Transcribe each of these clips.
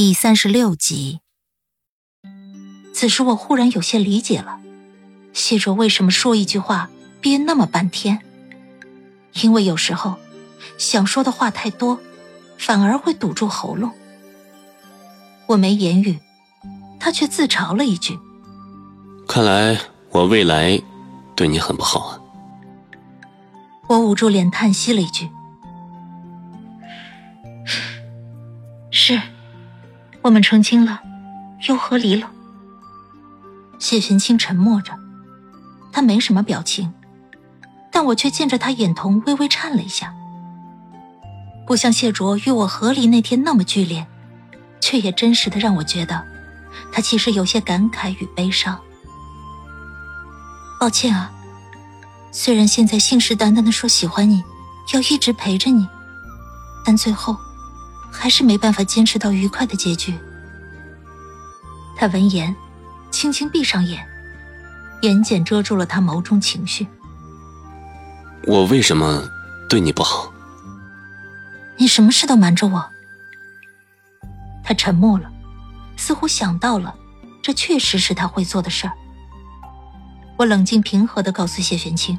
第三十六集。此时我忽然有些理解了，谢卓为什么说一句话憋那么半天。因为有时候想说的话太多，反而会堵住喉咙。我没言语，他却自嘲了一句：“看来我未来对你很不好啊。”我捂住脸叹息了一句：“是，我们成亲了，又和离了。”谢玄清沉默着，他没什么表情，但我却见着他眼瞳微微颤了一下，不像谢卓与我和离那天那么剧烈，却也真实的让我觉得，他其实有些感慨与悲伤。抱歉啊，虽然现在信誓旦旦的说喜欢你，要一直陪着你，但最后，还是没办法坚持到愉快的结局。他闻言。轻轻闭上眼，眼睑遮住了他眸中情绪。我为什么对你不好？你什么事都瞒着我。他沉默了，似乎想到了，这确实是他会做的事儿。我冷静平和的告诉谢玄清，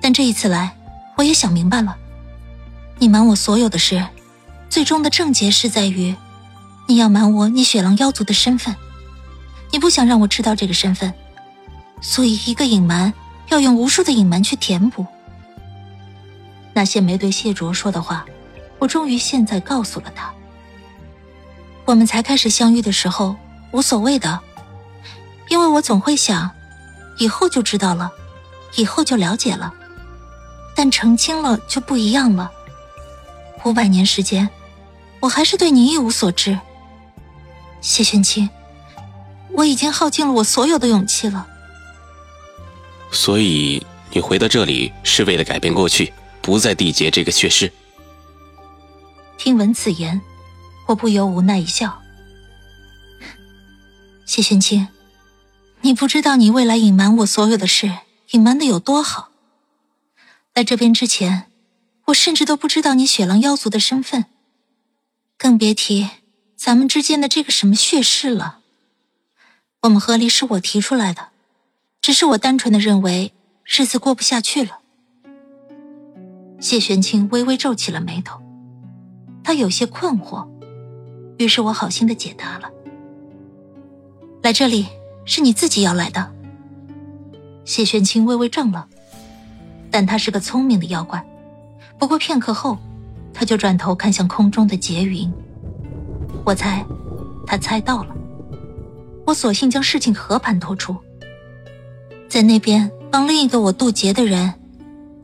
但这一次来，我也想明白了，你瞒我所有的事，最终的症结是在于，你要瞒我你雪狼妖族的身份。你不想让我知道这个身份，所以一个隐瞒要用无数的隐瞒去填补。那些没对谢卓说的话，我终于现在告诉了他。我们才开始相遇的时候无所谓的，因为我总会想，以后就知道了，以后就了解了。但成亲了就不一样了。五百年时间，我还是对你一无所知。谢玄清。我已经耗尽了我所有的勇气了，所以你回到这里是为了改变过去，不再缔结这个血誓。听闻此言，我不由无奈一笑。谢玄清，你不知道你未来隐瞒我所有的事，隐瞒的有多好。来这边之前，我甚至都不知道你雪狼妖族的身份，更别提咱们之间的这个什么血誓了。我们和离是我提出来的，只是我单纯的认为日子过不下去了。谢玄清微微皱起了眉头，他有些困惑，于是我好心的解答了：“来这里是你自己要来的。”谢玄清微微怔了，但他是个聪明的妖怪，不过片刻后，他就转头看向空中的劫云。我猜，他猜到了。我索性将事情和盘托出，在那边帮另一个我渡劫的人，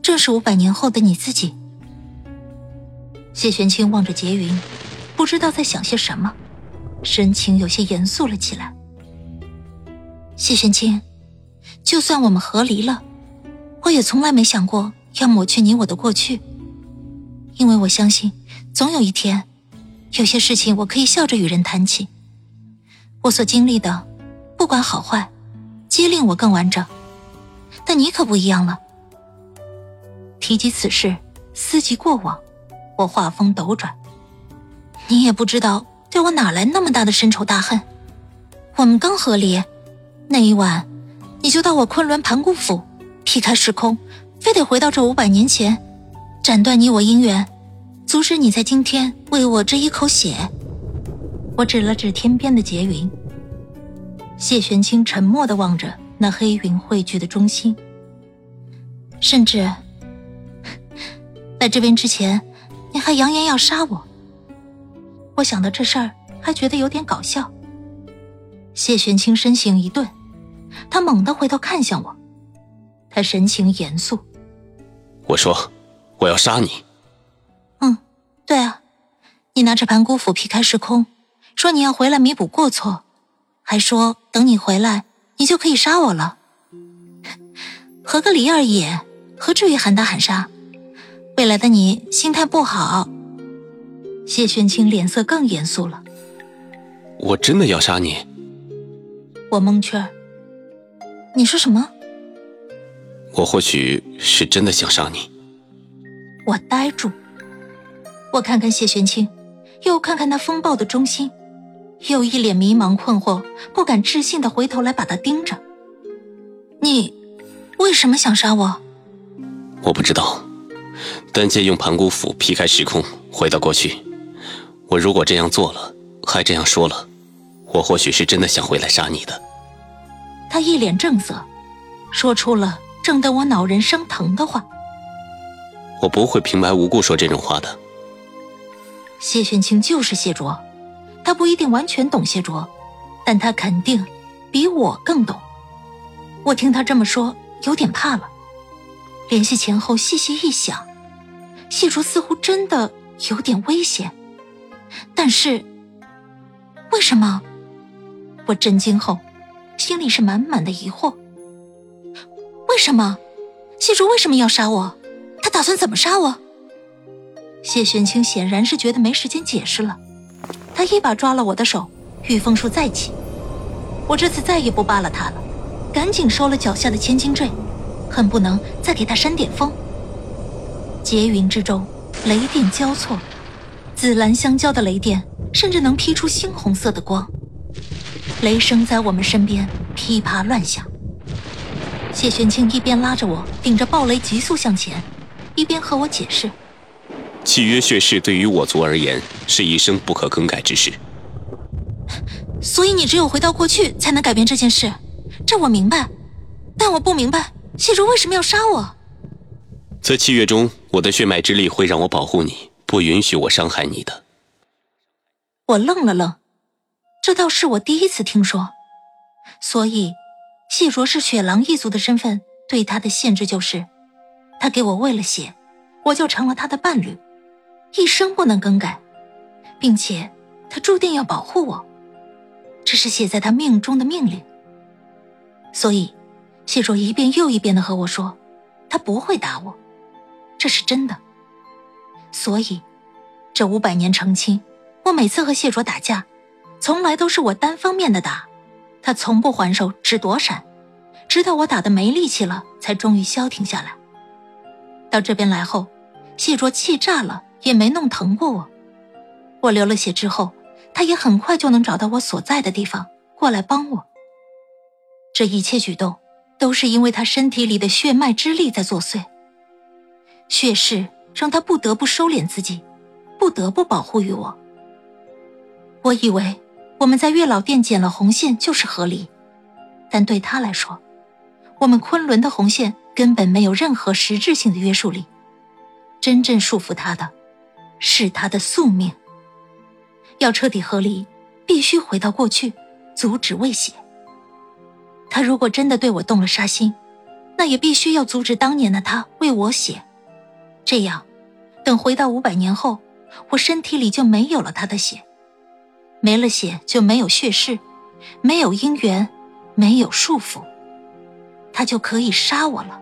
正是五百年后的你自己。谢玄清望着劫云，不知道在想些什么，神情有些严肃了起来。谢玄清，就算我们和离了，我也从来没想过要抹去你我的过去，因为我相信，总有一天，有些事情我可以笑着与人谈起。我所经历的，不管好坏，皆令我更完整。但你可不一样了。提及此事，思及过往，我话锋斗转。你也不知道对我哪来那么大的深仇大恨。我们刚和离，那一晚，你就到我昆仑盘古府，劈开时空，非得回到这五百年前，斩断你我姻缘，阻止你在今天为我这一口血。我指了指天边的劫云，谢玄清沉默的望着那黑云汇聚的中心，甚至在这边之前，你还扬言要杀我。我想到这事儿，还觉得有点搞笑。谢玄清身形一顿，他猛地回头看向我，他神情严肃：“我说，我要杀你。”“，”你拿着盘古斧劈开时空，说你要回来弥补过错，还说等你回来，你就可以杀我了。合个理而已，何至于喊打喊杀？未来的你心态不好。谢玄清脸色更严肃了。我真的要杀你？我蒙圈。你说什么？我或许是真的想杀你。我呆住。我看看谢玄清，又看看那风暴的中心，又一脸迷茫困惑，不敢置信的回头来把他盯着。你为什么想杀我？我不知道。但借用盘古斧劈开时空，回到过去。我如果这样做了，还这样说了，我或许是真的想回来杀你的。他一脸正色，说出了正得我脑仁生疼的话。我不会平白无故说这种话的。谢玄清就是谢卓，他不一定完全懂谢卓，但他肯定比我更懂。我听他这么说，有点怕了。联系前后细细一想，谢卓似乎真的有点危险。但是，为什么？我震惊后，心里是满满的疑惑。为什么？谢卓为什么要杀我？他打算怎么杀我？谢玄清显然是觉得没时间解释了，他一把抓了我的手，御风术再起。我这次再也不扒拉他了，赶紧收了脚下的千斤坠，恨不能再给他扇点风。劫云之中，雷电交错，紫蓝相交的雷电甚至能劈出猩红色的光，雷声在我们身边噼啪乱响。谢玄清一边拉着我顶着暴雷急速向前，一边和我解释。契约血誓对于我族而言是一生不可更改之事，所以你只有回到过去才能改变这件事，这我明白，但我不明白谢卓为什么要杀我。在契约中，我的血脉之力会让我保护你，不允许我伤害你的。我愣了愣，这倒是我第一次听说，所以谢卓是雪狼一族的身份对他的限制就是，他给我喂了血，我就成了他的伴侣。一生不能更改，并且他注定要保护我，这是写在他命中的命令。所以，谢卓一遍又一遍的和我说，他不会打我，这是真的。所以，这五百年成亲，我每次和谢卓打架，从来都是我单方面的打，他从不还手，只躲闪，直到我打的没力气了，才终于消停下来。到这边来后，谢卓气炸了。也没弄疼过我，我流了血之后，他也很快就能找到我所在的地方过来帮我。这一切举动都是因为他身体里的血脉之力在作祟，血誓让他不得不收敛自己，不得不保护于我。我以为我们在月老殿剪了红线就是合理，但对他来说，我们昆仑的红线根本没有任何实质性的约束力，真正束缚他的。是他的宿命。要彻底合离，必须回到过去，阻止未血。他如果真的对我动了杀心，那也必须要阻止当年的他为我血。这样，等回到五百年后，我身体里就没有了他的血，没了血就没有血誓，没有姻缘，没有束缚，他就可以杀我了。